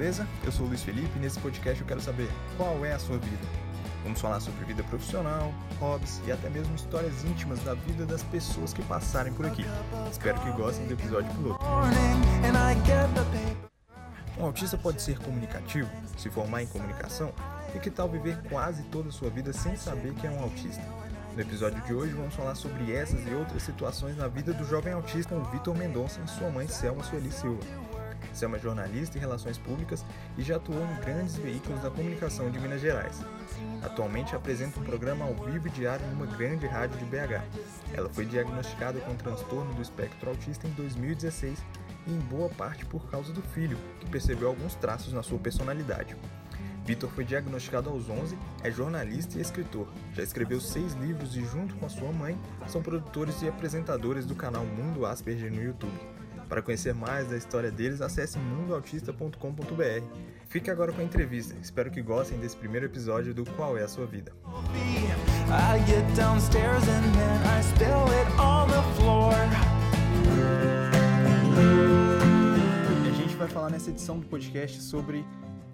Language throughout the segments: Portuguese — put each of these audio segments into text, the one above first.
beleza? Eu sou o Luiz Felipe e nesse podcast eu quero saber qual é a sua vida. Vamos falar sobre vida profissional, hobbies e até mesmo histórias íntimas da vida das pessoas que passarem por aqui. Espero que gostem do episódio piloto. Um autista pode ser comunicativo, se formar em comunicação, e que tal viver quase toda a sua vida sem saber que é um autista? No episódio de hoje vamos falar sobre essas e outras situações na vida do jovem autista Vitor Mendonça e sua mãe Selma Sueli Silva. Selma é jornalista em relações públicas e já atuou em grandes veículos da comunicação de Minas Gerais. Atualmente apresenta um programa ao vivo e diário numa grande rádio de BH. Ela foi diagnosticada com transtorno do espectro autista em 2016 e em boa parte por causa do filho, que percebeu alguns traços na sua personalidade. Vitor foi diagnosticado aos 11, é jornalista e escritor. Já escreveu seis livros e, junto com a sua mãe, são produtores e apresentadores do canal Mundo Asperger no YouTube. Para conhecer mais da história deles, acesse mundoautista.com.br. Fique agora com a entrevista. Espero que gostem desse primeiro episódio do Qual é a Sua Vida. A gente vai falar nessa edição do podcast sobre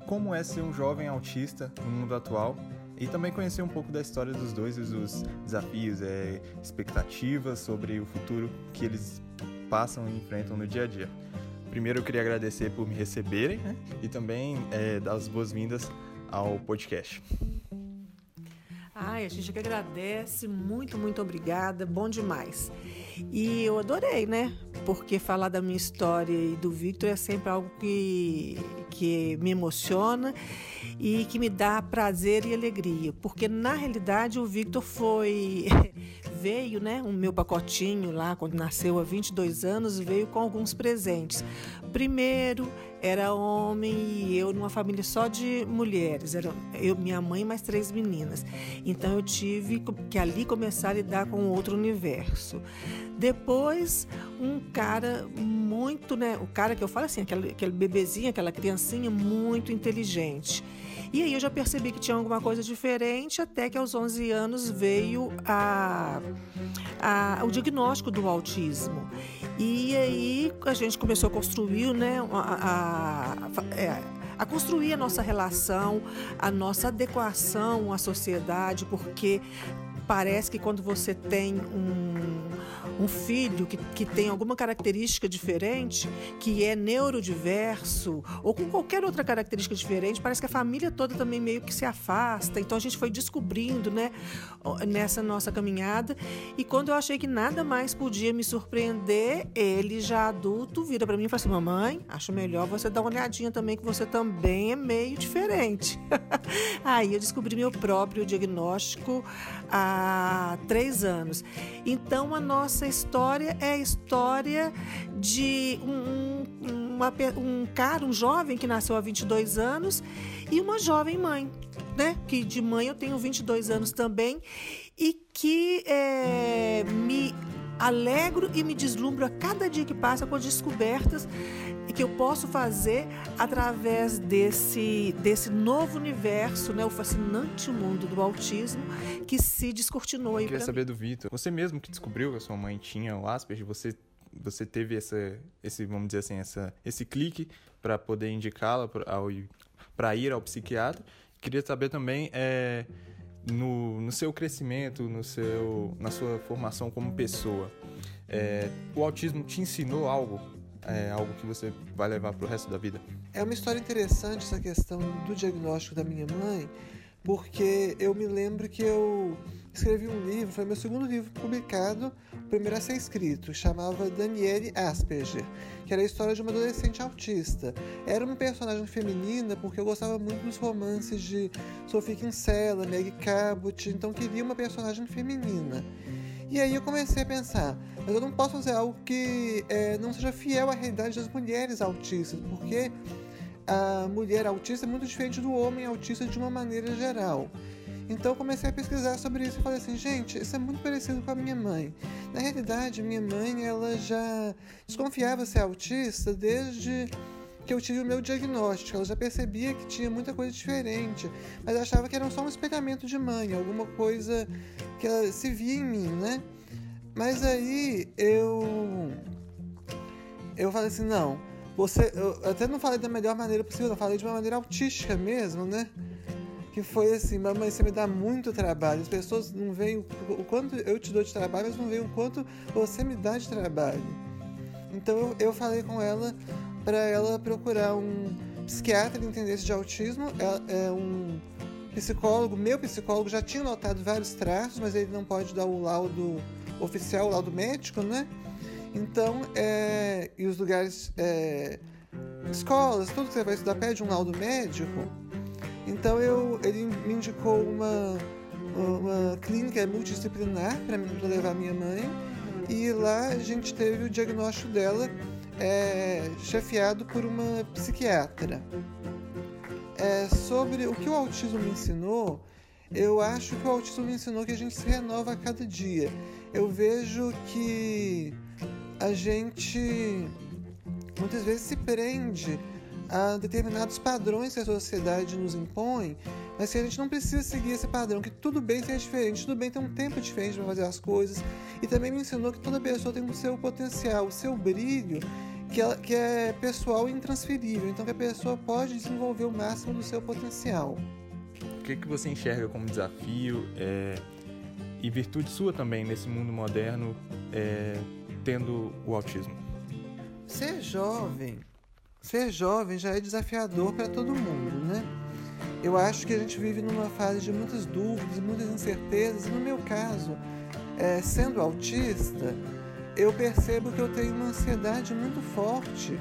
como é ser um jovem autista no mundo atual e também conhecer um pouco da história dos dois, os desafios, é, expectativas sobre o futuro que eles passam e enfrentam no dia a dia. Primeiro eu queria agradecer por me receberem né? e também é, dar as boas-vindas ao podcast. Ai, a gente que agradece, muito, muito obrigada, bom demais. E eu adorei, né? Porque falar da minha história e do Victor é sempre algo que, que me emociona e que me dá prazer e alegria. Porque na realidade o Victor foi. veio, né? O meu pacotinho lá, quando nasceu há 22 anos, veio com alguns presentes. Primeiro, era homem e eu numa família só de mulheres. Era eu, minha mãe mais três meninas. Então eu tive que ali começar a lidar com outro universo. Depois, um cara muito, né? O cara que eu falo assim, aquele, aquele bebezinho, aquela criancinha muito inteligente. E aí eu já percebi que tinha alguma coisa diferente, até que aos 11 anos veio a, a, o diagnóstico do autismo. E aí a gente começou a construir, né, a, a, é, a construir a nossa relação, a nossa adequação à sociedade, porque parece que quando você tem um um filho que, que tem alguma característica diferente, que é neurodiverso, ou com qualquer outra característica diferente, parece que a família toda também meio que se afasta. Então a gente foi descobrindo, né, nessa nossa caminhada. E quando eu achei que nada mais podia me surpreender, ele já adulto vira para mim e fala assim: Mamãe, acho melhor você dar uma olhadinha também, que você também é meio diferente. Aí eu descobri meu próprio diagnóstico há três anos. Então a nossa essa história é a história de um, uma, um cara, um jovem que nasceu há 22 anos e uma jovem mãe, né? Que de mãe eu tenho 22 anos também e que é, me alegro e me deslumbro a cada dia que passa com as descobertas que eu posso fazer através desse, desse novo universo, né, o fascinante mundo do autismo que se descortinou. Eu queria saber do Vitor. Você mesmo que descobriu que a sua mãe tinha o Asperger, você você teve essa, esse, vamos dizer assim, essa, esse clique para poder indicá-la para ir ao psiquiatra. Queria saber também é, no, no seu crescimento, no seu, na sua formação como pessoa, é, o autismo te ensinou algo é algo que você vai levar para o resto da vida? É uma história interessante essa questão do diagnóstico da minha mãe, porque eu me lembro que eu escrevi um livro, foi meu segundo livro publicado, o primeiro a ser escrito, chamava Daniele Asperger, que era a história de uma adolescente autista. Era uma personagem feminina porque eu gostava muito dos romances de Sophie Kinsella, Meg Cabot, então queria uma personagem feminina. E aí eu comecei a pensar, mas eu não posso fazer algo que é, não seja fiel à realidade das mulheres autistas, porque a mulher autista é muito diferente do homem autista de uma maneira geral. Então eu comecei a pesquisar sobre isso e falei assim, gente, isso é muito parecido com a minha mãe. Na realidade, minha mãe, ela já desconfiava ser autista desde que eu tive o meu diagnóstico. Ela já percebia que tinha muita coisa diferente, mas achava que era só um espelhamento de mãe, alguma coisa que ela se via em mim, né? Mas aí eu eu falei assim, não, você, eu até não falei da melhor maneira possível, eu falei de uma maneira autística mesmo, né? Que foi assim, mamãe, você me dá muito trabalho. As pessoas não veem o quanto eu te dou de trabalho, mas não veem o quanto você me dá de trabalho. Então eu, falei com ela para ela procurar um psiquiatra de entendesse de autismo, é, é um psicólogo, meu psicólogo já tinha notado vários traços, mas ele não pode dar o laudo oficial, o laudo médico, né? Então, é, e os lugares, é, escolas, tudo que você vai estudar pede um laudo médico. Então, eu, ele me indicou uma, uma clínica multidisciplinar para levar minha mãe. E lá a gente teve o diagnóstico dela é, chefiado por uma psiquiatra. É, sobre o que o autismo me ensinou, eu acho que o autismo me ensinou que a gente se renova a cada dia. Eu vejo que a gente muitas vezes se prende a determinados padrões que a sociedade nos impõe, mas que a gente não precisa seguir esse padrão, que tudo bem ser diferente, tudo bem ter um tempo diferente para fazer as coisas. E também me ensinou que toda pessoa tem o seu potencial, o seu brilho, que é, que é pessoal e intransferível, então que a pessoa pode desenvolver o máximo do seu potencial. O que, que você enxerga como desafio é, e virtude sua também nesse mundo moderno, é, tendo o autismo? Ser jovem, ser jovem já é desafiador para todo mundo, né? Eu acho que a gente vive numa fase de muitas dúvidas, muitas incertezas. No meu caso, é, sendo autista, eu percebo que eu tenho uma ansiedade muito forte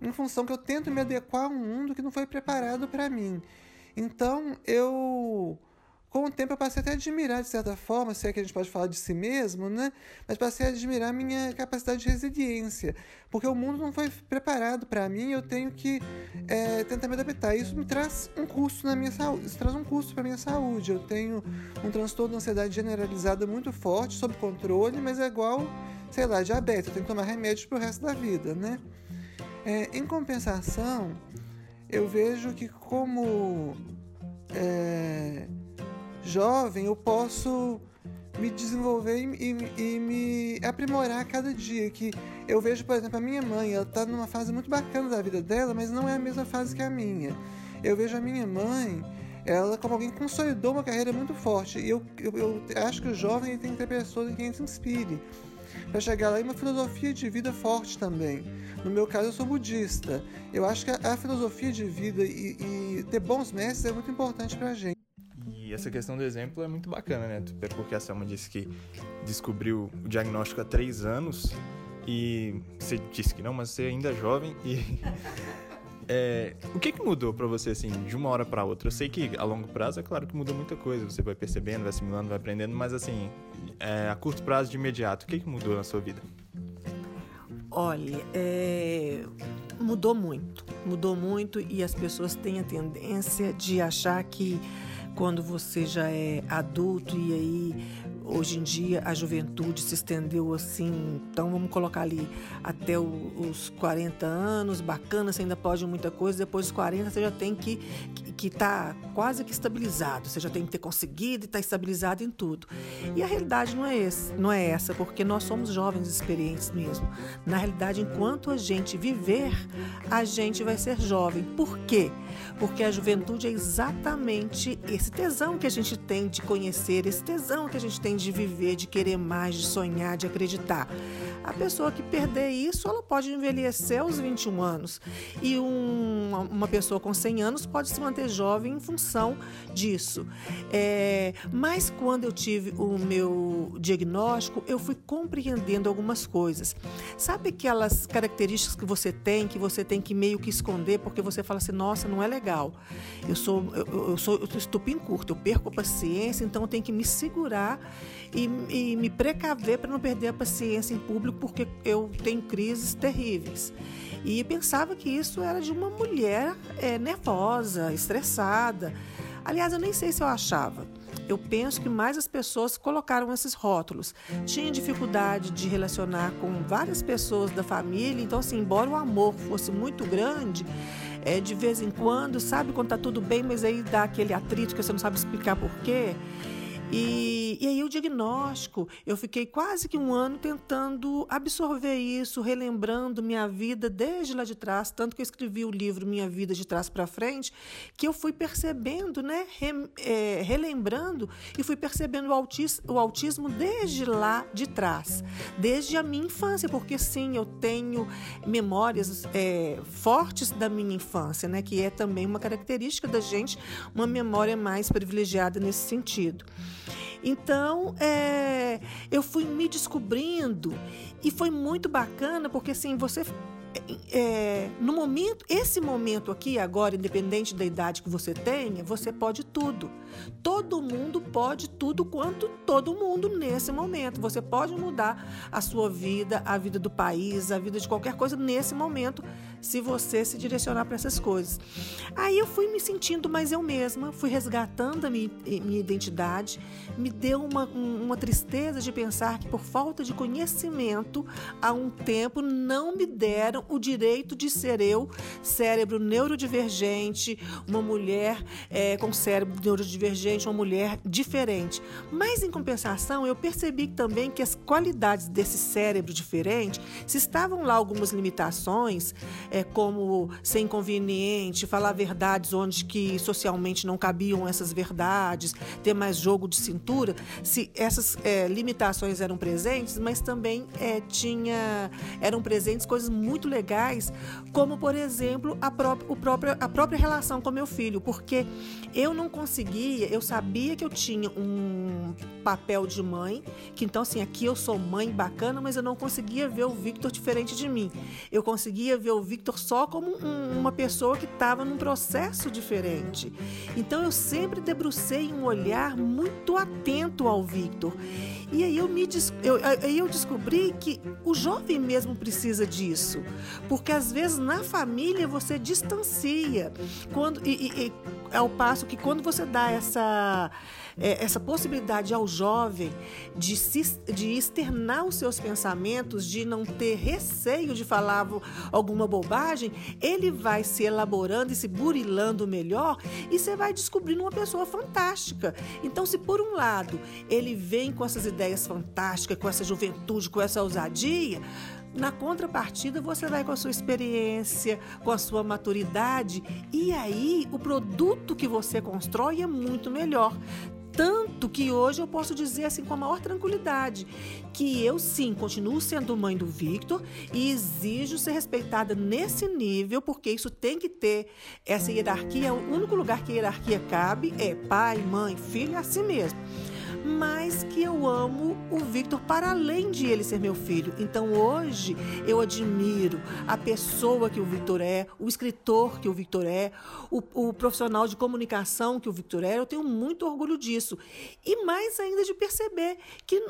em função que eu tento me adequar a um mundo que não foi preparado para mim. Então, eu com o tempo eu passei até a admirar, de certa forma, se é que a gente pode falar de si mesmo, né? Mas passei a admirar minha capacidade de resiliência, porque o mundo não foi preparado para mim, eu tenho que é, tentar me adaptar. Isso me traz um custo na minha saúde, isso traz um custo para minha saúde. Eu tenho um transtorno de ansiedade generalizada muito forte, sob controle, mas é igual, sei lá, diabetes, eu tenho que tomar remédio pro resto da vida, né? É, em compensação, eu vejo que como é, jovem, eu posso me desenvolver e, e, e, me aprimorar a cada dia. Que eu vejo, por exemplo, a minha mãe, ela está numa fase muito bacana da vida dela, mas não é a mesma fase que a minha. Eu vejo a minha mãe, ela como alguém que consolidou uma carreira muito forte. E eu, eu, eu acho que o jovem tem que ter pessoas em quem se inspire. Para chegar lá, e uma filosofia de vida forte também. No meu caso, eu sou budista. Eu acho que a, a filosofia de vida e, e ter bons mestres é muito importante para a gente. E essa questão do exemplo é muito bacana, né? É porque a Selma disse que descobriu o diagnóstico há três anos e você disse que não, mas você ainda é jovem e é, o que, que mudou para você assim de uma hora para outra? Eu sei que a longo prazo é claro que mudou muita coisa, você vai percebendo, vai assimilando, vai aprendendo, mas assim é, a curto prazo, de imediato, o que, que mudou na sua vida? Olha, é, mudou muito, mudou muito e as pessoas têm a tendência de achar que quando você já é adulto e aí hoje em dia a juventude se estendeu assim, então vamos colocar ali até os 40 anos, bacana, você ainda pode muita coisa, depois dos 40 você já tem que que está quase que estabilizado, você já tem que ter conseguido e estar tá estabilizado em tudo. E a realidade não é, esse, não é essa, porque nós somos jovens experientes mesmo. Na realidade, enquanto a gente viver, a gente vai ser jovem. Por quê? Porque a juventude é exatamente esse tesão que a gente tem de conhecer, esse tesão que a gente tem de viver, de querer mais, de sonhar, de acreditar. A pessoa que perder isso, ela pode envelhecer aos 21 anos. E um, uma pessoa com 100 anos pode se manter jovem em função disso. É, mas quando eu tive o meu diagnóstico, eu fui compreendendo algumas coisas. Sabe aquelas características que você tem, que você tem que meio que esconder, porque você fala assim, nossa, não é legal. Eu sou, eu, eu sou estupim curto, eu perco a paciência, então eu tenho que me segurar e, e me precaver para não perder a paciência em público, porque eu tenho crises terríveis. E pensava que isso era de uma mulher é, nervosa, estressada. Aliás, eu nem sei se eu achava. Eu penso que mais as pessoas colocaram esses rótulos. Tinha dificuldade de relacionar com várias pessoas da família, então, assim, embora o amor fosse muito grande, é, de vez em quando, sabe quando tá tudo bem, mas aí dá aquele atrito que você não sabe explicar por quê. E, e aí o diagnóstico, eu fiquei quase que um ano tentando absorver isso, relembrando minha vida desde lá de trás, tanto que eu escrevi o livro Minha Vida de Trás para Frente, que eu fui percebendo, né, re, é, relembrando e fui percebendo o autismo, o autismo desde lá de trás, desde a minha infância, porque sim, eu tenho memórias é, fortes da minha infância, né, que é também uma característica da gente, uma memória mais privilegiada nesse sentido. Então, é, eu fui me descobrindo e foi muito bacana, porque assim, você é, no momento, esse momento aqui, agora, independente da idade que você tenha, você pode tudo. Todo mundo pode tudo quanto todo mundo nesse momento. Você pode mudar a sua vida, a vida do país, a vida de qualquer coisa nesse momento, se você se direcionar para essas coisas. Aí eu fui me sentindo mais eu mesma, fui resgatando a minha, minha identidade, me deu uma, uma tristeza de pensar que por falta de conhecimento, há um tempo não me deram o direito de ser eu, cérebro neurodivergente, uma mulher é, com cérebro neurodivergente, uma mulher diferente. Mas, em compensação, eu percebi também que as qualidades desse cérebro diferente, se estavam lá algumas limitações, é, como ser inconveniente, falar verdades onde que socialmente não cabiam essas verdades, ter mais jogo de cintura, se essas é, limitações eram presentes, mas também é, tinha eram presentes coisas muito legais, como por exemplo a, pró o próprio, a própria relação com meu filho, porque eu não conseguia, eu sabia que eu tinha um papel de mãe, que então assim, aqui eu sou mãe bacana, mas eu não conseguia ver o Victor diferente de mim. Eu conseguia ver o Victor só como um, uma pessoa que estava num processo diferente. Então eu sempre debrucei um olhar muito atento ao Victor. E aí eu, me, eu, aí eu descobri que o jovem mesmo precisa disso. Porque às vezes na família você distancia. Quando, e, e, ao passo que quando você dá essa é, essa possibilidade ao jovem de, se, de externar os seus pensamentos, de não ter receio de falar alguma bobagem, ele vai se elaborando e se burilando melhor e você vai descobrindo uma pessoa fantástica. Então, se por um lado ele vem com essas ideias fantásticas, com essa juventude, com essa ousadia, na contrapartida, você vai com a sua experiência, com a sua maturidade, e aí o produto que você constrói é muito melhor. Tanto que hoje eu posso dizer assim com a maior tranquilidade que eu sim continuo sendo mãe do Victor e exijo ser respeitada nesse nível, porque isso tem que ter essa hierarquia. O único lugar que a hierarquia cabe é pai, mãe, filho, é assim mesmo mas que eu amo o Victor para além de ele ser meu filho. Então hoje eu admiro a pessoa que o Victor é, o escritor que o Victor é, o, o profissional de comunicação que o Victor é. Eu tenho muito orgulho disso. E mais ainda de perceber que.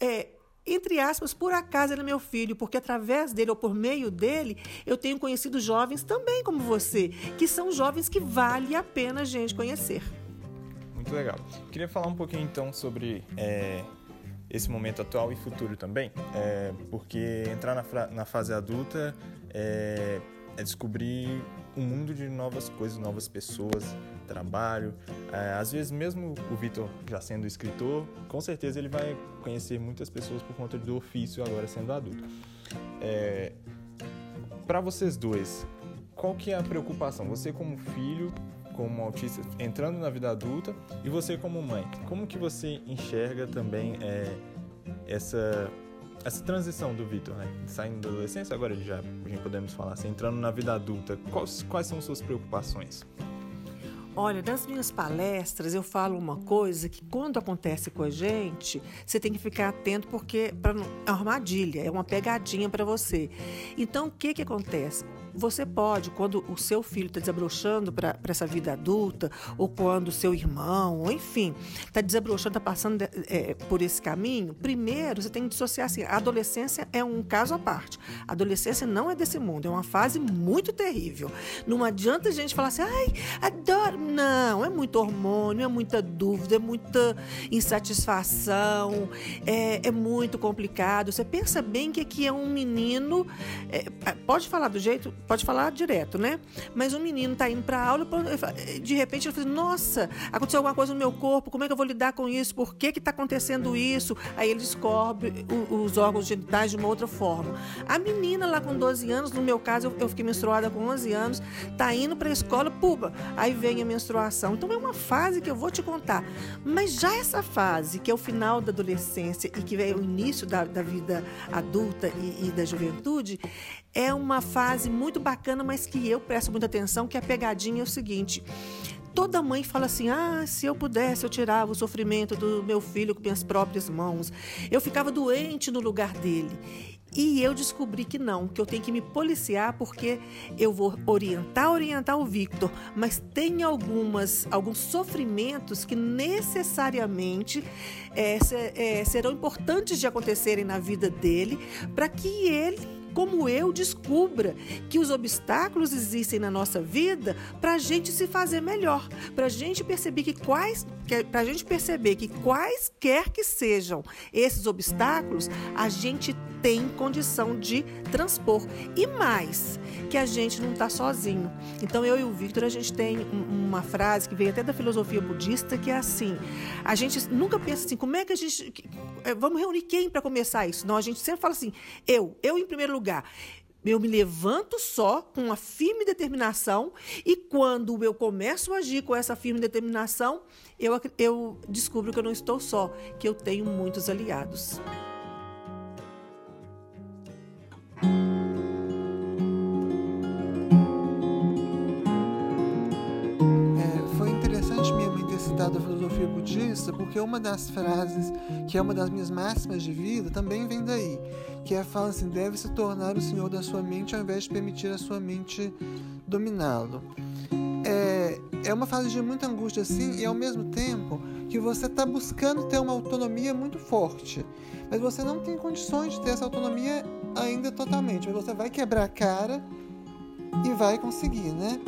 É, entre aspas, por acaso ele é meu filho, porque através dele ou por meio dele eu tenho conhecido jovens também como você, que são jovens que vale a pena a gente conhecer muito legal. Queria falar um pouquinho então sobre é, esse momento atual e futuro também, é, porque entrar na, na fase adulta é, é, descobrir um mundo de novas coisas, novas pessoas, trabalho. É, às vezes, mesmo o Vitor já sendo escritor, com certeza ele vai conhecer muitas pessoas por conta do ofício agora sendo adulto. É, Para vocês dois, qual que é a preocupação? Você como filho como autista entrando na vida adulta e você como mãe, como que você enxerga também é, essa essa transição do Vitor, né? Saindo da adolescência, agora já a gente podemos falar assim, entrando na vida adulta, quais, quais são suas preocupações? Olha, nas minhas palestras eu falo uma coisa que quando acontece com a gente, você tem que ficar atento porque para é uma armadilha, é uma pegadinha para você. Então, o que que acontece? Você pode, quando o seu filho está desabrochando para essa vida adulta, ou quando o seu irmão, ou enfim, está desabrochando, está passando é, por esse caminho, primeiro você tem que dissociar assim: a adolescência é um caso à parte. A adolescência não é desse mundo, é uma fase muito terrível. Não adianta a gente falar assim, ai, adoro. Não, é muito hormônio, é muita dúvida, é muita insatisfação, é, é muito complicado. Você pensa bem que aqui é um menino, é, pode falar do jeito pode falar direto, né? Mas o menino tá indo para aula, de repente ele fala: "Nossa, aconteceu alguma coisa no meu corpo, como é que eu vou lidar com isso? Por que que tá acontecendo isso?" Aí ele descobre os órgãos genitais de uma outra forma. A menina lá com 12 anos, no meu caso, eu fiquei menstruada com 11 anos, tá indo para a escola, puba, aí vem a menstruação. Então é uma fase que eu vou te contar. Mas já essa fase, que é o final da adolescência e que é o início da, da vida adulta e, e da juventude, é uma fase muito bacana, mas que eu presto muita atenção, que a pegadinha é o seguinte toda mãe fala assim: ah, se eu pudesse, eu tirava o sofrimento do meu filho com minhas próprias mãos. Eu ficava doente no lugar dele. E eu descobri que não, que eu tenho que me policiar porque eu vou orientar, orientar o Victor, mas tem algumas, alguns sofrimentos que necessariamente é, é, serão importantes de acontecerem na vida dele para que ele como eu descubra que os obstáculos existem na nossa vida para a gente se fazer melhor, para a gente perceber que quais, para a gente perceber que quaisquer que sejam esses obstáculos, a gente tem condição de transpor e mais que a gente não está sozinho. Então eu e o Victor a gente tem uma frase que vem até da filosofia budista que é assim: a gente nunca pensa assim, como é que a gente eh, vamos reunir quem para começar isso? Não, a gente sempre fala assim: eu, eu em primeiro lugar lugar. Eu me levanto só com uma firme determinação e quando eu começo a agir com essa firme determinação, eu, eu descubro que eu não estou só, que eu tenho muitos aliados. Mãe ter citado a filosofia budista, porque uma das frases, que é uma das minhas máximas de vida, também vem daí que é fala assim: deve se tornar o senhor da sua mente ao invés de permitir a sua mente dominá-lo. É, é uma fase de muita angústia assim, e ao mesmo tempo que você está buscando ter uma autonomia muito forte, mas você não tem condições de ter essa autonomia ainda totalmente, mas você vai quebrar a cara e vai conseguir, né?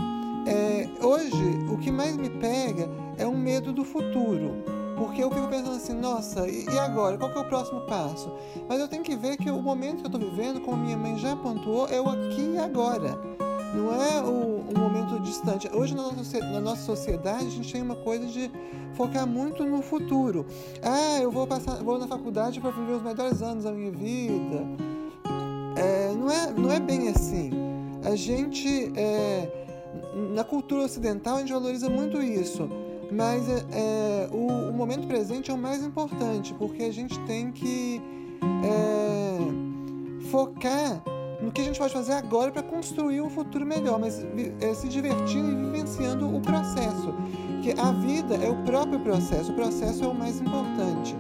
É, hoje, o que mais me pega é um medo do futuro porque eu fico pensando assim, nossa, e, agora? Qual que é o próximo passo? Mas eu tenho que ver que o momento que eu estou vivendo, como minha mãe já pontuou, é o aqui e agora. Não é o, momento distante. Hoje, na nossa, na nossa sociedade, a gente tem uma coisa de focar muito no futuro. Ah, eu vou, passar, vou na faculdade para viver os melhores anos da minha vida. É, não, é, não é bem assim. A gente, é, na cultura ocidental, a gente valoriza muito isso mas é, é, o, o, momento presente é o mais importante, porque a gente tem que é, focar no que a gente pode fazer agora para construir um futuro melhor, mas é, se divertindo e vivenciando o processo. Que a vida é o próprio processo, o processo é o mais importante.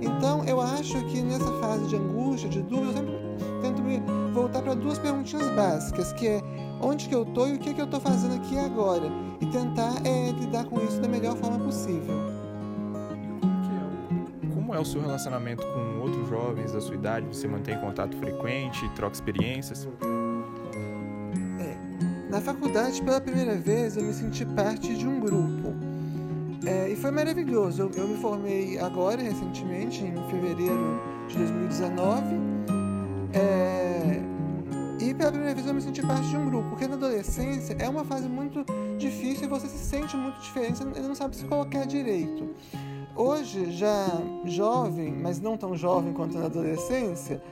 Então, eu acho que nessa fase de angústia, de dúvida, eu sempre tento me voltar para duas perguntinhas básicas, que é onde que eu estou e o que, que eu estou fazendo aqui agora. E tentar é, lidar com isso da melhor forma possível. Como é o seu relacionamento com outros jovens da sua idade? Você mantém contato frequente, troca experiências? É, na faculdade, pela primeira vez, eu me senti parte de um grupo. É, e foi maravilhoso. Eu, eu me formei agora, recentemente, em fevereiro de 2019. É, e pela primeira vez eu me senti parte de um grupo, porque na adolescência é uma fase muito difícil e você se sente muito diferente, você não sabe se colocar direito. Hoje, já jovem, mas não tão jovem quanto na adolescência,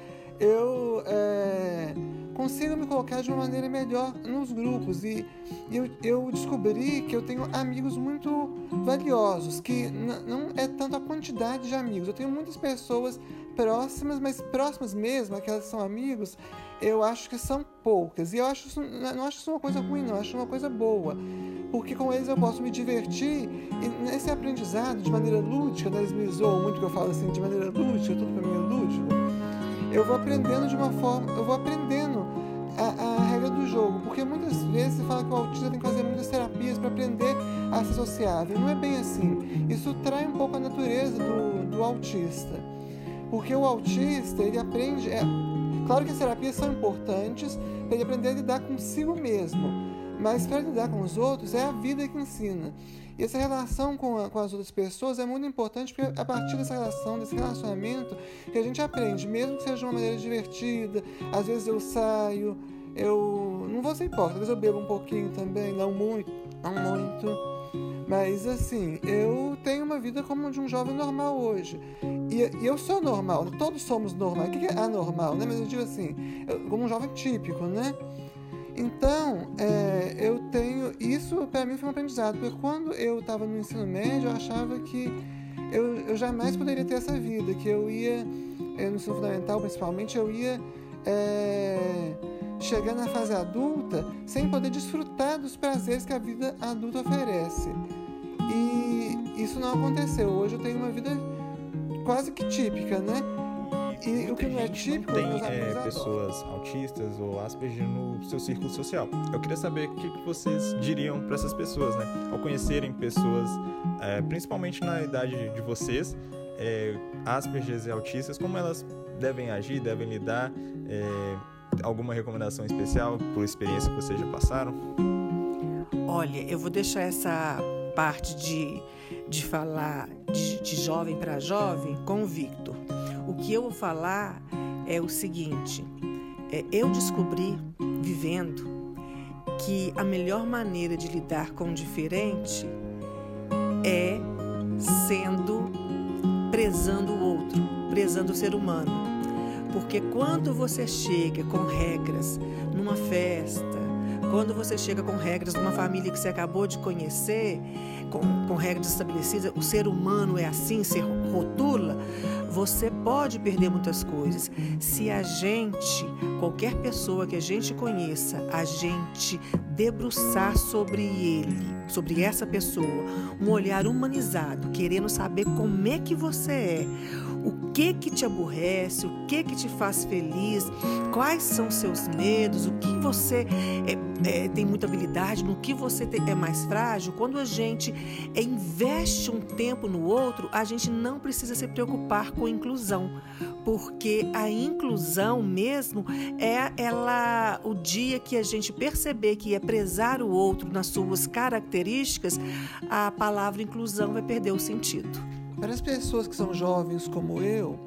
eu é, consigo me colocar de uma maneira melhor nos grupos e eu, eu descobri que eu tenho amigos muito valiosos, que não é tanto a quantidade de amigos. Eu tenho muitas pessoas próximas, mas próximas mesmo, aquelas que são amigos, eu acho que são poucas. E eu acho isso, não acho isso uma coisa ruim, não, acho uma coisa boa. Porque com eles eu posso me divertir e nesse aprendizado de maneira lúdica, né, eles me zoam muito que eu falo assim, de maneira lúdica, tudo para mim é lúdico. Eu vou aprendendo de uma forma, eu vou aprendendo a, a, regra do jogo, porque muitas vezes você fala que o autista tem que fazer muitas terapias para aprender a ser sociável. Não é bem assim. Isso trai um pouco a natureza do, do autista. Porque o autista, ele aprende. É, Claro que as terapias são importantes para ele aprender a lidar consigo mesmo, mas para lidar com os outros é a vida que ensina. E essa relação com, a, com as outras pessoas é muito importante porque é a partir dessa relação, desse relacionamento, que a gente aprende, mesmo que seja de uma maneira divertida. Às vezes eu saio, eu não vou ser hipócrita, talvez eu bebo um pouquinho também, não muito, não muito. Mas assim, eu tenho uma vida como de um jovem normal hoje. E, e eu sou normal, todos somos normais. O que é anormal, né? Mas eu digo assim, eu, como um jovem típico, né? Então, é, eu tenho. Isso para mim foi um aprendizado, porque quando eu estava no ensino médio, eu achava que eu, eu jamais poderia ter essa vida, que eu ia, é, no ensino fundamental principalmente, eu ia é, chegar na fase adulta sem poder desfrutar dos prazeres que a vida adulta oferece. E isso não aconteceu. Hoje eu tenho uma vida quase que típica, né? E o que não é típico não tem é, pessoas autistas ou Asperger no seu círculo social. Eu queria saber o que vocês diriam para essas pessoas, né? Ao conhecerem pessoas, é, principalmente na idade de vocês, é, e autistas, como elas devem agir, devem lidar? É, alguma recomendação especial por experiência que vocês já passaram? Olha, eu vou deixar essa parte de, de falar de, de jovem para jovem com o Victor. O que eu vou falar é o seguinte: é, eu descobri, vivendo, que a melhor maneira de lidar com o diferente é sendo prezando o outro, prezando o ser humano. Porque quando você chega com regras numa festa, quando você chega com regras numa família que você acabou de conhecer, com, com regras estabelecidas, o ser humano é assim, se rotula, você pode perder muitas coisas. Se a gente, qualquer pessoa que a gente conheça, a gente debruçar sobre ele, sobre essa pessoa, um olhar humanizado, querendo saber como é que você é, o que que te aborrece, o que que te faz feliz, quais são seus medos, o que você é, é, tem muita habilidade, no que você tem, é mais frágil. Quando a gente é, investe um tempo no outro, a gente não precisa se preocupar com inclusão, porque a inclusão mesmo é ela o dia que a gente perceber que é prezar o outro nas suas características, a palavra inclusão vai perder o sentido. Para as pessoas que são jovens como eu,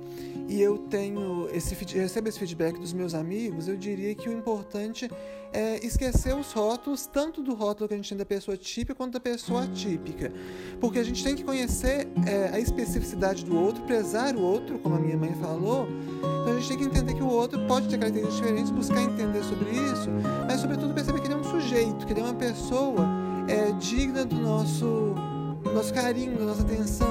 e eu tenho esse recebo esse feedback dos meus amigos, eu diria que o importante é esquecer os rótulos, tanto do rótulo que a gente tem da pessoa típica quanto da pessoa atípica. Porque a gente tem que conhecer é, a especificidade do outro, prezar o outro, como a minha mãe falou. Então a gente tem que entender que o outro pode ter características diferentes, buscar entender sobre isso, mas sobretudo perceber que ele é um sujeito, que ele é uma pessoa é, digna do nosso, nosso carinho, nossa atenção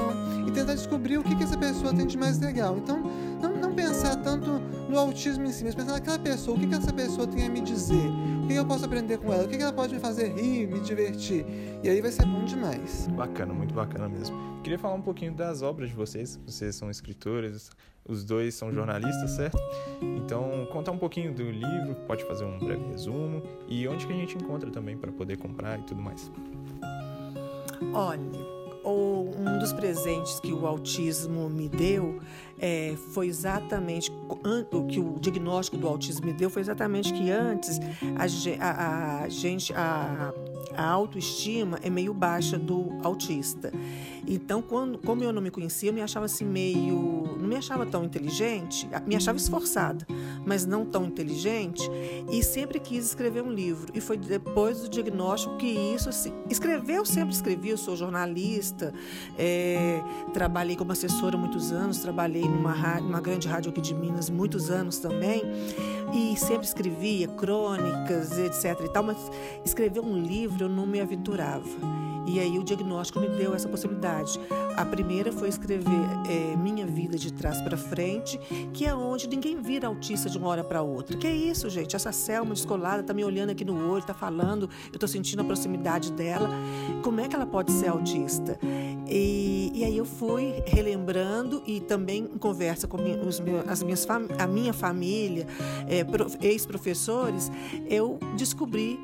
e tentar descobrir o que, que essa pessoa tem de mais legal. Então, não, não pensar tanto no autismo em si, mas pensar naquela pessoa, o que, que essa pessoa tem a me dizer, o que, que eu posso aprender com ela, o que, que ela pode me fazer rir, me divertir. E aí vai ser bom demais. Bacana, muito bacana mesmo. Queria falar um pouquinho das obras de vocês. Vocês são escritores, os dois são jornalistas, certo? Então, contar um pouquinho do livro, pode fazer um breve resumo e onde que a gente encontra também para poder comprar e tudo mais. Olha, um dos presentes que o autismo me deu é, foi exatamente o que o diagnóstico do autismo me deu foi exatamente que antes a, a, gente a, a autoestima é meio baixa do autista. Então, quando, como eu não me conhecia, eu me achava assim meio. não me achava tão inteligente, me achava esforçada, mas não tão inteligente, e sempre quis escrever um livro. E foi depois do diagnóstico que isso. Assim, escrever, eu sempre escrevi, eu sou jornalista, é, trabalhei como assessora muitos anos, trabalhei numa, rádio, numa grande rádio aqui de Minas muitos anos também, e sempre escrevia crônicas, etc. e tal, mas escrever um livro eu não me aventurava. E aí o diagnóstico me deu essa possibilidade. A primeira foi escrever é, Minha Vida de Trás para Frente, que é onde ninguém vira autista de uma hora para outra. Que é isso, gente? Essa Selma descolada tá me olhando aqui no olho, tá falando, eu tô sentindo a proximidade dela. Como é que ela pode ser autista? E, e aí eu fui relembrando e também em conversa com os meus, as minhas a minha família, é, ex-professores, eu descobri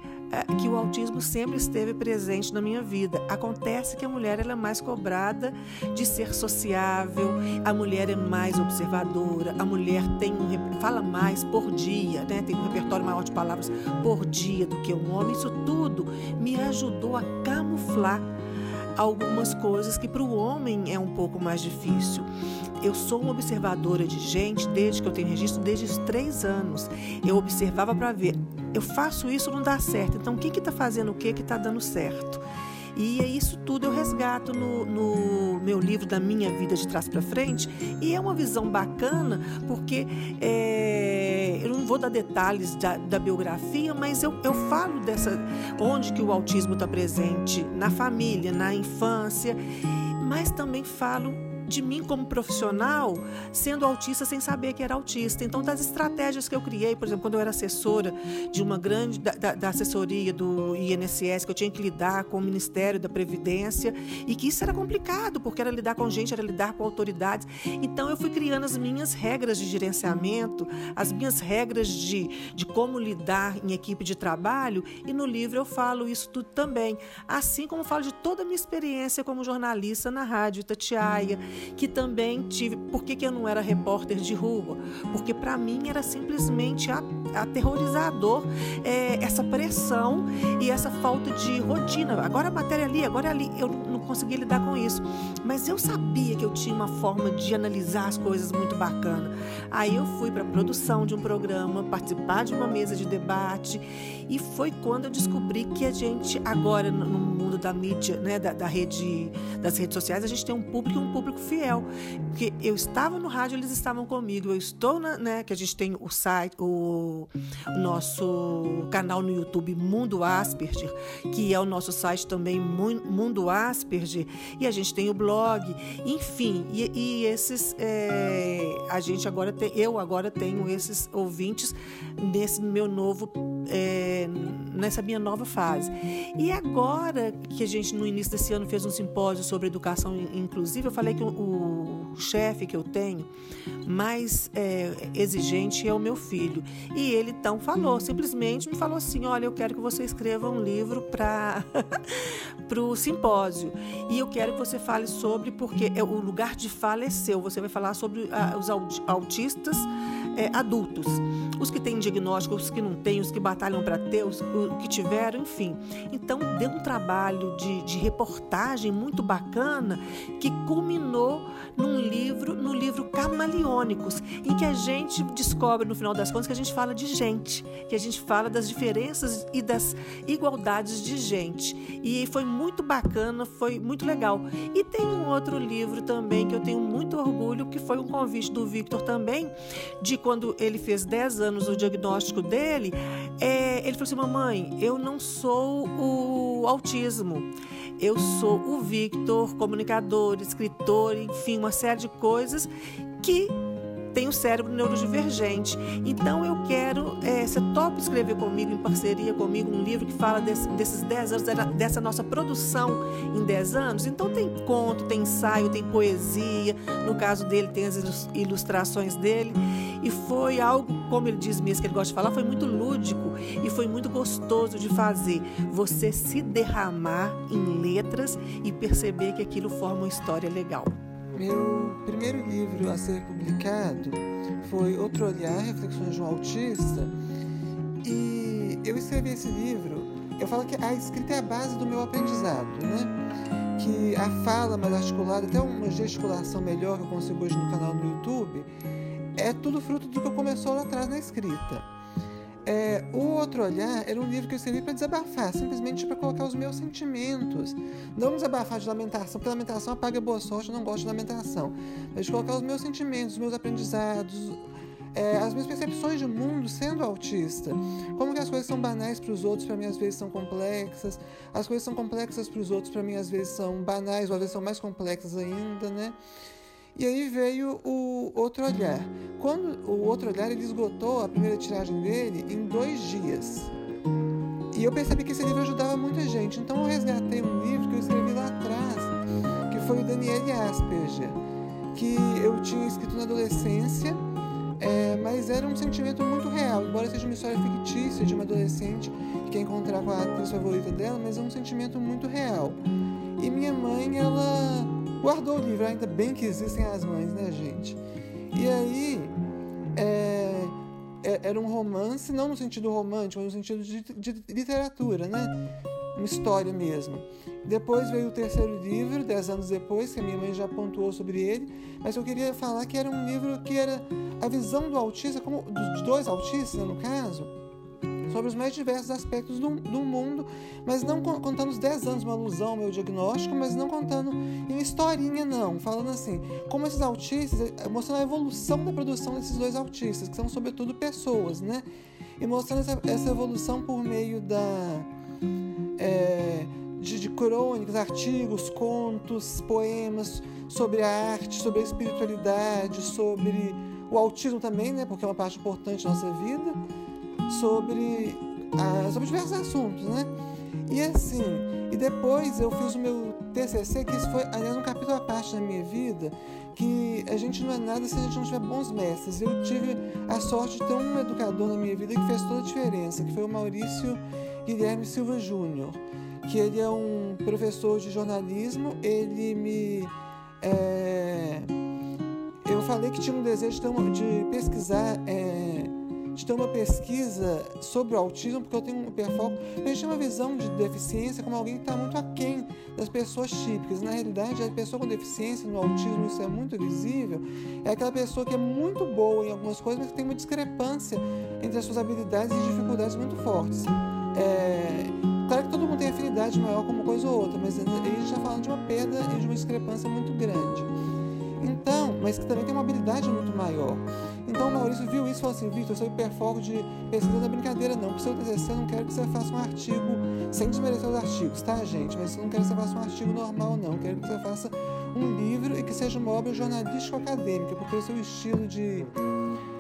que o autismo sempre esteve presente na minha vida. Acontece que a mulher ela é mais cobrada de ser sociável, a mulher é mais observadora, a mulher tem um, fala mais por dia, né? tem um repertório maior de palavras por dia do que um homem. Isso tudo me ajudou a camuflar algumas coisas que para o homem é um pouco mais difícil. Eu sou uma observadora de gente desde que eu tenho registro, desde os três anos. Eu observava para ver eu faço isso, não dá certo. Então, quem que está fazendo o que que está dando certo? E é isso tudo eu resgato no, no meu livro da minha vida de trás para frente. E é uma visão bacana, porque é, eu não vou dar detalhes da, da biografia, mas eu, eu falo dessa onde que o autismo está presente na família, na infância, mas também falo de mim como profissional sendo autista sem saber que era autista. Então, das estratégias que eu criei, por exemplo, quando eu era assessora de uma grande da, da, assessoria do INSS, que eu tinha que lidar com o Ministério da Previdência e que isso era complicado, porque era lidar com gente, era lidar com autoridades. Então, eu fui criando as minhas regras de gerenciamento, as minhas regras de, de como lidar em equipe de trabalho, e no livro eu falo isso tudo também. Assim como falo de toda a minha experiência como jornalista na Rádio Itatiaia, que também tive. Por que, que eu não era repórter de rua? Porque para mim era simplesmente aterrorizador é, essa pressão e essa falta de rotina. Agora a matéria ali, agora ali. Eu não conseguia lidar com isso. Mas eu sabia que eu tinha uma forma de analisar as coisas muito bacana. Aí eu fui para a produção de um programa, participar de uma mesa de debate e foi quando eu descobri que a gente agora no mundo da mídia, né, da, da rede, das redes sociais, a gente tem um público e um público fiel. Porque eu estava no rádio, eles estavam comigo. Eu estou, na, né? Que a gente tem o site, o, nosso canal no YouTube Mundo Asperger, que é o nosso site também Mundo Asperger, e a gente tem o blog, enfim. E, e esses, é, a gente agora tem, eu agora tenho esses ouvintes nesse meu novo, é, nessa minha nova fase. E agora que a gente no início desse ano fez um simpósio sobre educação inclusiva, eu falei que o chefe que eu tenho mais é, exigente é o meu filho. E ele então falou, simplesmente me falou assim: olha, eu quero que você escreva um livro para o simpósio. E eu quero que você fale sobre, porque é, o lugar de fala é seu. Você vai falar sobre ah, os autistas é, adultos. Os que têm diagnóstico, os que não têm, os que batalham para ter, os, que tiveram, enfim. Então, deu um trabalho de, de reportagem muito bacana que culminou num livro, no livro Camaleônicos, em que a gente descobre, no final das contas, que a gente fala de gente, que a gente fala das diferenças e das igualdades de gente. E foi muito bacana, foi muito legal. E tem um outro livro também que eu tenho muito orgulho, que foi um convite do Victor também, de quando ele fez 10 anos o diagnóstico dele, é, ele falou assim: Mamãe, eu não sou o autismo. Eu sou o Victor, comunicador, escritor, enfim, uma série de coisas que tem o cérebro neurodivergente. Então eu quero, é, você topa escrever comigo, em parceria comigo, um livro que fala desse, desses 10 anos, dessa nossa produção em 10 anos? Então tem conto, tem ensaio, tem poesia, no caso dele tem as ilustrações dele. E foi algo, como ele diz mesmo, que ele gosta de falar, foi muito lúdico e foi muito gostoso de fazer. Você se derramar em letras e perceber que aquilo forma uma história legal. Meu primeiro livro a ser publicado foi Outro Olhar, Reflexões de um Autista. E eu escrevi esse livro, eu falo que a escrita é a base do meu aprendizado, né? Que a fala mais articulada, até uma gesticulação melhor que eu consigo hoje no canal no YouTube, é tudo fruto do que começou lá atrás na escrita. É, o Outro Olhar era um livro que eu escrevi para desabafar, simplesmente para colocar os meus sentimentos. Não desabafar de lamentação, porque lamentação apaga boa sorte, eu não gosto de lamentação. Mas de colocar os meus sentimentos, os meus aprendizados, é, as minhas percepções de mundo sendo autista. Como que as coisas são banais para os outros, para mim às vezes são complexas. As coisas são complexas para os outros, para mim às vezes são banais, ou às vezes são mais complexas ainda, né? E aí veio o Outro Olhar. Quando o Outro Olhar ele esgotou a primeira tiragem dele em dois dias. E eu percebi que esse livro ajudava muita gente. Então eu resgatei um livro que eu escrevi lá atrás, que foi o Daniele Asperger, que eu tinha escrito na adolescência, é, mas era um sentimento muito real. Embora seja uma história fictícia de uma adolescente que quer encontrar com a atriz favorita dela, mas é um sentimento muito real. E minha mãe, ela guardou o livro, ainda bem que existem as mães, né, gente? E aí, é, é, era um romance, não no sentido romântico, mas no sentido de, de literatura, né? Uma história mesmo. Depois veio o terceiro livro, dez anos depois, que a minha mãe já pontuou sobre ele, mas eu queria falar que era um livro que era a visão do autista, como, dos dois autistas, no caso, sobre os mais diversos aspectos do, do mundo, mas não contando os 10 anos, uma alusão ao meu diagnóstico, mas não contando em historinha, não. Falando assim, como esses autistas, eh, mostrando a evolução da produção desses dois autistas, que são sobretudo pessoas, né? E mostrando essa, essa evolução por meio da. É, de, de crônicas, artigos, contos, poemas sobre a arte, sobre a espiritualidade, sobre o autismo também, né, porque é uma parte importante da nossa vida, sobre, ah, sobre diversos assuntos, né? E assim, e depois eu fiz o meu TCC, que isso foi, aliás, um capítulo à parte da minha vida, que a gente não é nada se a gente não tiver bons mestres. Eu tive a sorte de ter um educador na minha vida que fez toda a diferença, que foi o Maurício Guilherme Silva Júnior que ele é um professor de jornalismo, ele me. É, eu falei que tinha um desejo de, pesquisar, é, de ter uma pesquisa sobre o autismo, porque eu tenho um hiperfoco. A gente tem uma visão de deficiência como alguém que está muito aquém das pessoas típicas. Na realidade, a pessoa com deficiência no autismo, isso é muito visível, é aquela pessoa que é muito boa em algumas coisas, mas que tem uma discrepância entre as suas habilidades e dificuldades muito fortes. É, Claro que todo mundo tem afinidade maior com uma coisa ou outra, mas a gente está falando de uma perda e de uma discrepância muito grande. Então, mas que também tem uma habilidade muito maior. Então o Maurício viu isso e falou assim, Victor, eu sou hiperfoco de pesquisa da brincadeira, não. Para o seu TCC eu não quero que você faça um artigo, sem desmerecer os artigos, tá, gente? Mas eu não quero que você faça um artigo normal, não. Eu quero que você faça um livro e que seja uma obra jornalístico-acadêmica, porque o seu estilo de,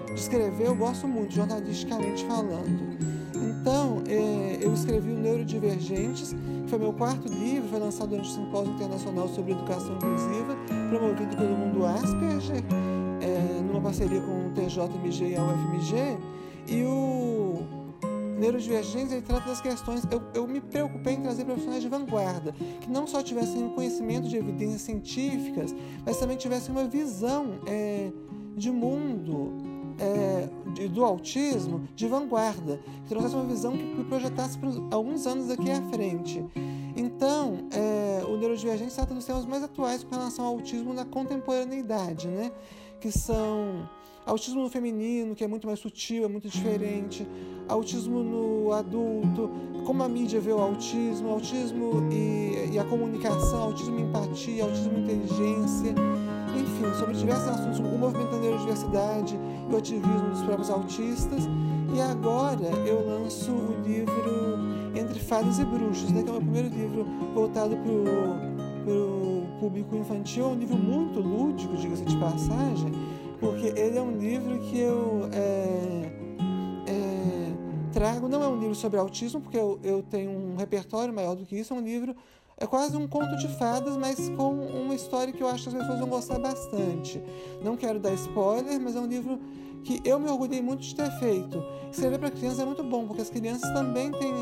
de escrever eu gosto muito, jornalisticamente falando. Então, é, eu escrevi o Neurodivergentes, que foi meu quarto livro, foi lançado durante o Simpósio Internacional sobre Educação Inclusiva, promovido pelo Mundo Asperger, é, numa parceria com o TJMG e a UFMG. E o Neurodivergentes ele trata das questões. Eu, eu me preocupei em trazer profissionais de vanguarda, que não só tivessem um conhecimento de evidências científicas, mas também tivessem uma visão é, de mundo é, do autismo de vanguarda, que trouxesse uma visão que, que projetasse alguns anos daqui à frente. Então, é, o neurodivergente trata dos temas mais atuais com relação ao autismo na contemporaneidade, né? que são autismo no feminino, que é muito mais sutil, é muito diferente, autismo no adulto, como a mídia vê o autismo, autismo e, e a comunicação, autismo e empatia, autismo e inteligência enfim, sobre diversos assuntos, o movimento da neurodiversidade e o ativismo dos próprios autistas. E agora eu lanço o livro Entre Fadas e Bruxos, né, que é o meu primeiro livro voltado para o público infantil. É um livro muito lúdico, diga-se de passagem, porque ele é um livro que eu é, é, trago. Não é um livro sobre autismo, porque eu, eu tenho um repertório maior do que isso, é um livro é quase um conto de fadas, mas com uma história que eu acho que as pessoas vão gostar bastante. Não quero dar spoiler, mas é um livro que eu me orgulhei muito de ter feito. Escrever para crianças é muito bom, porque as crianças também têm,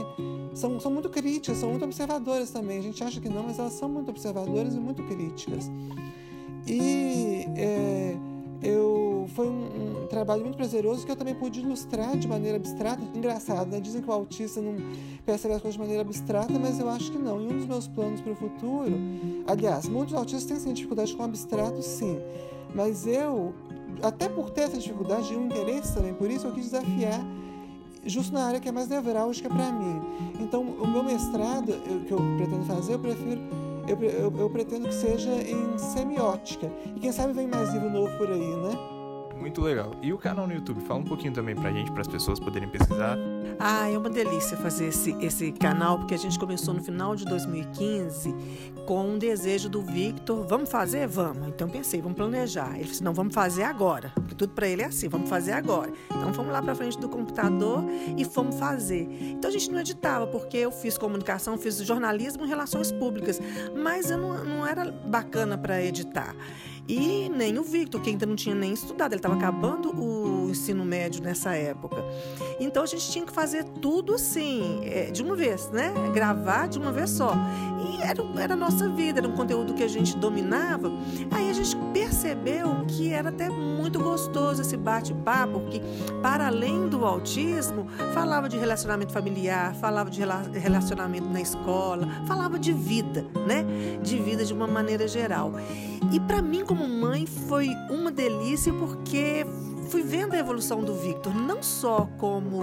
são, são muito críticas, são muito observadoras também. A gente acha que não, mas elas são muito observadoras e muito críticas. E é, eu foi um, um, trabalho muito prazeroso que eu também pude ilustrar de maneira abstrata. Engraçado, né? Dizem que o autista não percebe as coisas de maneira abstrata, mas eu acho que não. E um dos meus planos para o futuro, aliás, muitos autistas têm essa dificuldade com o abstrato, sim. Mas eu, até por ter essa dificuldade e um interesse também, por isso eu quis desafiar justo na área que é mais nevrálgica para mim. Então, o meu mestrado eu, que eu pretendo fazer, eu prefiro eu, eu, eu pretendo que seja em semiótica. E quem sabe vem mais livro novo por aí, né? Muito legal. E o canal no YouTube? Fala um pouquinho também pra gente, para as pessoas poderem pesquisar. Ah, é uma delícia fazer esse, esse canal, porque a gente começou no final de 2015 com um desejo do Victor. Vamos fazer? Vamos. Então pensei, vamos planejar. Ele disse, não, vamos fazer agora. Porque tudo para ele é assim, vamos fazer agora. Então fomos lá para frente do computador e fomos fazer. Então a gente não editava, porque eu fiz comunicação, fiz jornalismo e relações públicas. Mas eu não, não era bacana para editar. E nem o Victor, que ainda não tinha nem estudado, ele estava acabando o ensino médio nessa época. Então a gente tinha que fazer tudo assim, é, de uma vez, né? Gravar de uma vez só. E era, era a nossa vida, era um conteúdo que a gente dominava. Aí a gente percebeu que era até muito gostoso esse bate-papo, porque para além do autismo, falava de relacionamento familiar, falava de relacionamento na escola, falava de vida, né? De vida de uma maneira geral. E para mim, como mãe, foi uma delícia porque fui vendo a evolução do Victor, não só como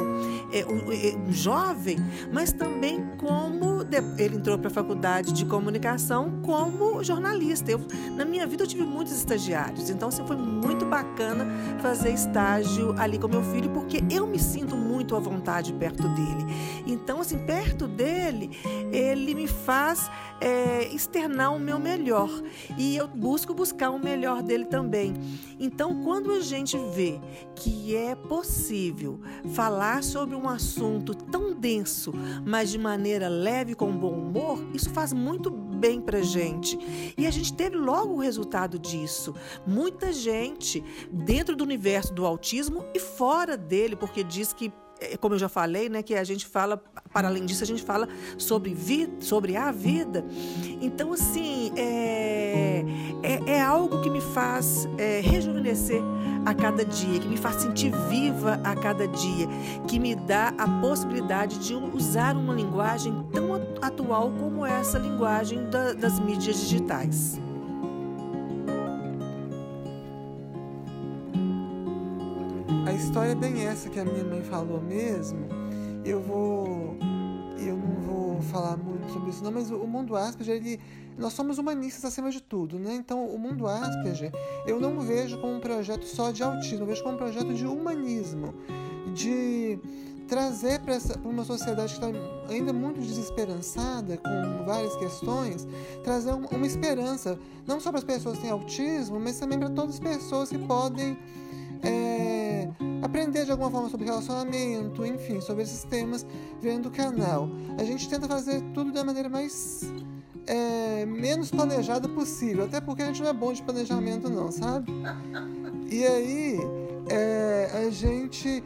é, um, é, um, jovem, mas também como ele entrou para a faculdade de comunicação como jornalista. Eu, na minha vida eu tive muitos estagiários, então assim, foi muito bacana fazer estágio ali com meu filho, porque eu me sinto muito à vontade perto dele. Então, assim, perto dele, ele me faz é, externar o meu melhor e eu busco buscar o melhor dele também. Então, quando a gente vê que é possível falar sobre um assunto tão denso, mas de maneira leve, com bom humor, isso faz muito bem pra gente. E a gente teve logo o resultado disso. Muita gente dentro do universo do autismo e fora dele, porque diz que como eu já falei, né, que a gente fala, para além disso, a gente fala sobre, vida, sobre a vida. Então, assim, é, é, é algo que me faz é, rejuvenescer a cada dia, que me faz sentir viva a cada dia, que me dá a possibilidade de usar uma linguagem tão atual como essa linguagem da, das mídias digitais. História é bem essa que a minha mãe falou mesmo. Eu vou. Eu não vou falar muito sobre isso, não, mas o mundo Asperger, ele, nós somos humanistas acima de tudo, né? Então, o mundo Asperger, eu não vejo como um projeto só de autismo, eu vejo como um projeto de humanismo, de trazer para uma sociedade que está ainda muito desesperançada, com várias questões, trazer uma, uma esperança, não só para as pessoas que têm autismo, mas também para todas as pessoas que podem. É, aprender de alguma forma sobre relacionamento, enfim, sobre esses temas vendo o canal. A gente tenta fazer tudo da maneira mais é, menos planejada possível, até porque a gente não é bom de planejamento não, sabe? E aí é, a gente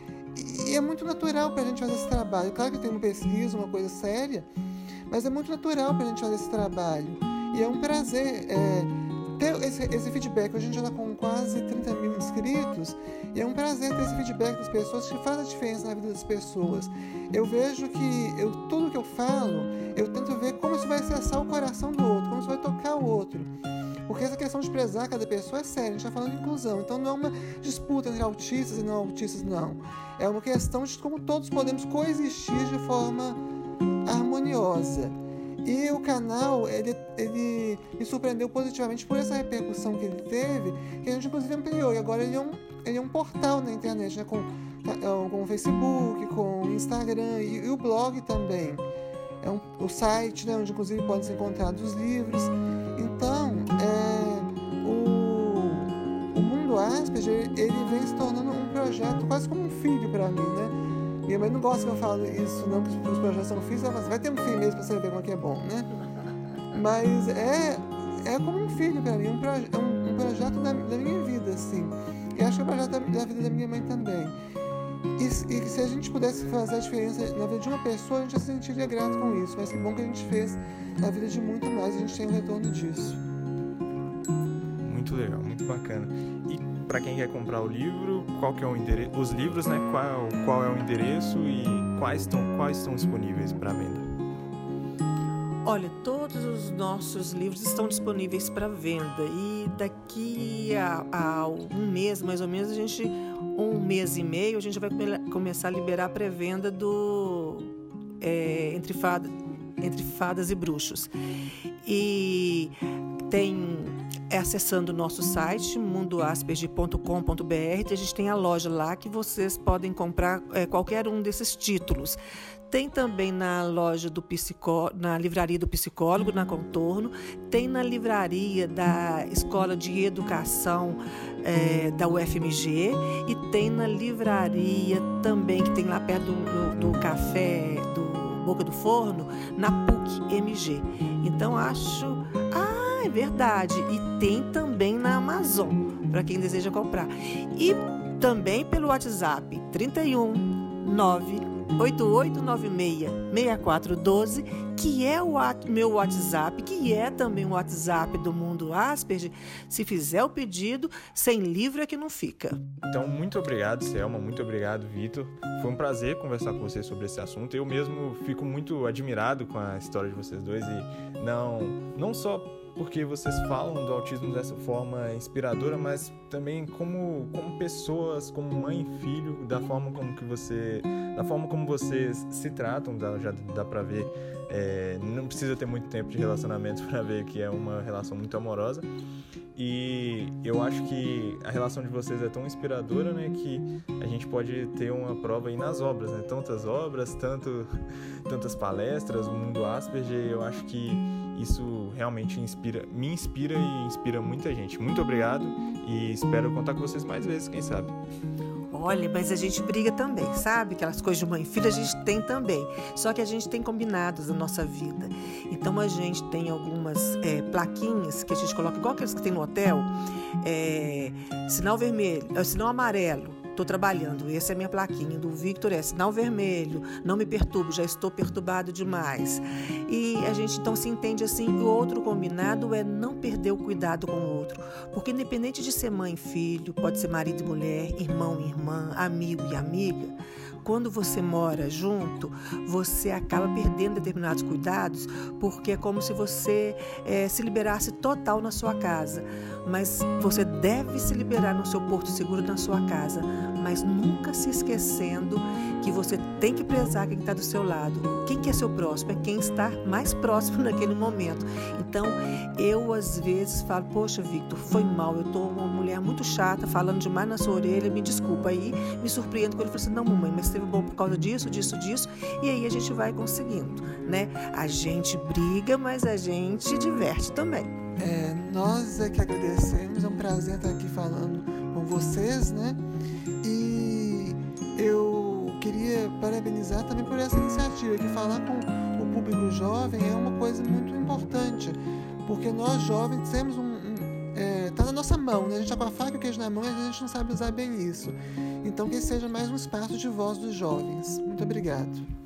e é muito natural para a gente fazer esse trabalho. Claro que tem uma pesquisa, uma coisa séria, mas é muito natural para a gente fazer esse trabalho. E é um prazer. É, ter esse, esse feedback. Hoje a gente já está com quase 30 mil inscritos e é um prazer ter esse feedback das pessoas que faz a diferença na vida das pessoas. Eu vejo que eu, tudo que eu falo, eu tento ver como isso vai acessar o coração do outro, como isso vai tocar o outro. Porque essa questão de prezar cada pessoa é séria, a gente está falando de inclusão. Então não é uma disputa entre autistas e não autistas, não. É uma questão de como todos podemos coexistir de forma harmoniosa. E o canal, ele, ele me surpreendeu positivamente por essa repercussão que ele teve, que a gente inclusive ampliou. E agora ele é um, ele é um portal na internet, né? com, é, com o Facebook, com o Instagram e, e o blog também. É um, o site, né? onde inclusive podem ser encontrados os livros. Então, é, o, o Mundo Asperger, ele vem se tornando um projeto quase como um filho para mim, né? Minha mãe não gosta que eu falo isso, não, que os projetos são filhos. Ela fala, vai ter um filho mesmo pra você ver como é que é bom, né? Mas é, é como um filho para mim, um, proje é um, um projeto da, da, minha vida, assim. E acho que é um projeto da, da vida da minha mãe também. E, e, se a gente pudesse fazer a diferença na vida de uma pessoa, a gente se sentiria grato com isso. Mas que bom que a gente fez na vida de muito mais, a gente tem um retorno disso. Muito legal, muito bacana. E para quem quer comprar o livro, qual que é o endereço, os livros, né? Qual, qual é o endereço e quais estão, quais estão disponíveis para venda? Olha, todos os nossos livros estão disponíveis para venda e daqui a, a, um mês, mais ou menos, a gente, um mês e meio, a gente vai começar a liberar a pré-venda do é, entre, fada, entre Fadas e Bruxos. E tem é acessando o nosso site mundoasperge.com.br. A gente tem a loja lá que vocês podem comprar é, qualquer um desses títulos. Tem também na loja do psicólogo, na livraria do psicólogo, na Contorno. Tem na livraria da Escola de Educação é, da UFMG. E tem na livraria também, que tem lá perto do, do, café do Boca do Forno, na PUC MG. Então acho. Verdade. E tem também na Amazon, para quem deseja comprar. E também pelo WhatsApp 31 9 8896-6412, que é o meu WhatsApp, que é também o WhatsApp do Mundo Asperger. Se fizer o pedido, sem livro é que não fica. Então, muito obrigado, Selma. Muito obrigado, Vitor. Foi um prazer conversar com você sobre esse assunto. Eu mesmo fico muito admirado com a história de vocês dois e não, não só porque vocês falam do autismo dessa forma inspiradora, mas também como, como pessoas, como mãe e filho, da forma como que você, da forma como vocês se tratam, dá, já dá para ver, é, não precisa ter muito tempo de relacionamento para ver que é uma relação muito amorosa. E eu acho que a relação de vocês é tão inspiradora, né, que a gente pode ter uma prova aí nas obras, né? Tantas obras, tanto, tantas palestras, o mundo Asperger, eu acho que isso realmente inspira, me inspira e inspira muita gente. Muito obrigado e espero contar com vocês mais vezes, quem sabe. Olha, mas a gente briga também, sabe? Aquelas coisas de mãe e filha a gente tem também. Só que a gente tem combinados na nossa vida. Então a gente tem algumas é, plaquinhas que a gente coloca, igual aqueles que tem no hotel, é, sinal vermelho, é, sinal amarelo Estou trabalhando, essa é a minha plaquinha do Victor, é sinal vermelho, não me perturbo, já estou perturbado demais. E a gente então se entende assim, o outro combinado é não perder o cuidado com o outro. Porque independente de ser mãe e filho, pode ser marido e mulher, irmão e irmã, amigo e amiga, quando você mora junto, você acaba perdendo determinados cuidados, porque é como se você é, se liberasse total na sua casa. Mas você deve se liberar no seu porto seguro na sua casa, mas nunca se esquecendo que você tem que prezar quem está do seu lado. Quem que é seu próximo? É quem está mais próximo naquele momento. Então, eu às vezes falo, poxa, Victor, foi mal, eu estou uma mulher muito chata, falando demais na sua orelha, me desculpa. Aí me surpreendo com ele, falo assim, não, mamãe, mas esteve bom por causa disso, disso, disso. E aí a gente vai conseguindo, né? A gente briga, mas a gente diverte também. É, nós é que agradecemos, é um prazer estar aqui falando com vocês, né? E eu queria parabenizar também por essa iniciativa, que falar com o público jovem é uma coisa muito importante, porque nós jovens temos um, tá na nossa mão, né? A gente tá com a faca e o queijo na mão e a gente não sabe usar bem isso. Então que seja mais um espaço de voz dos jovens. Muito obrigado.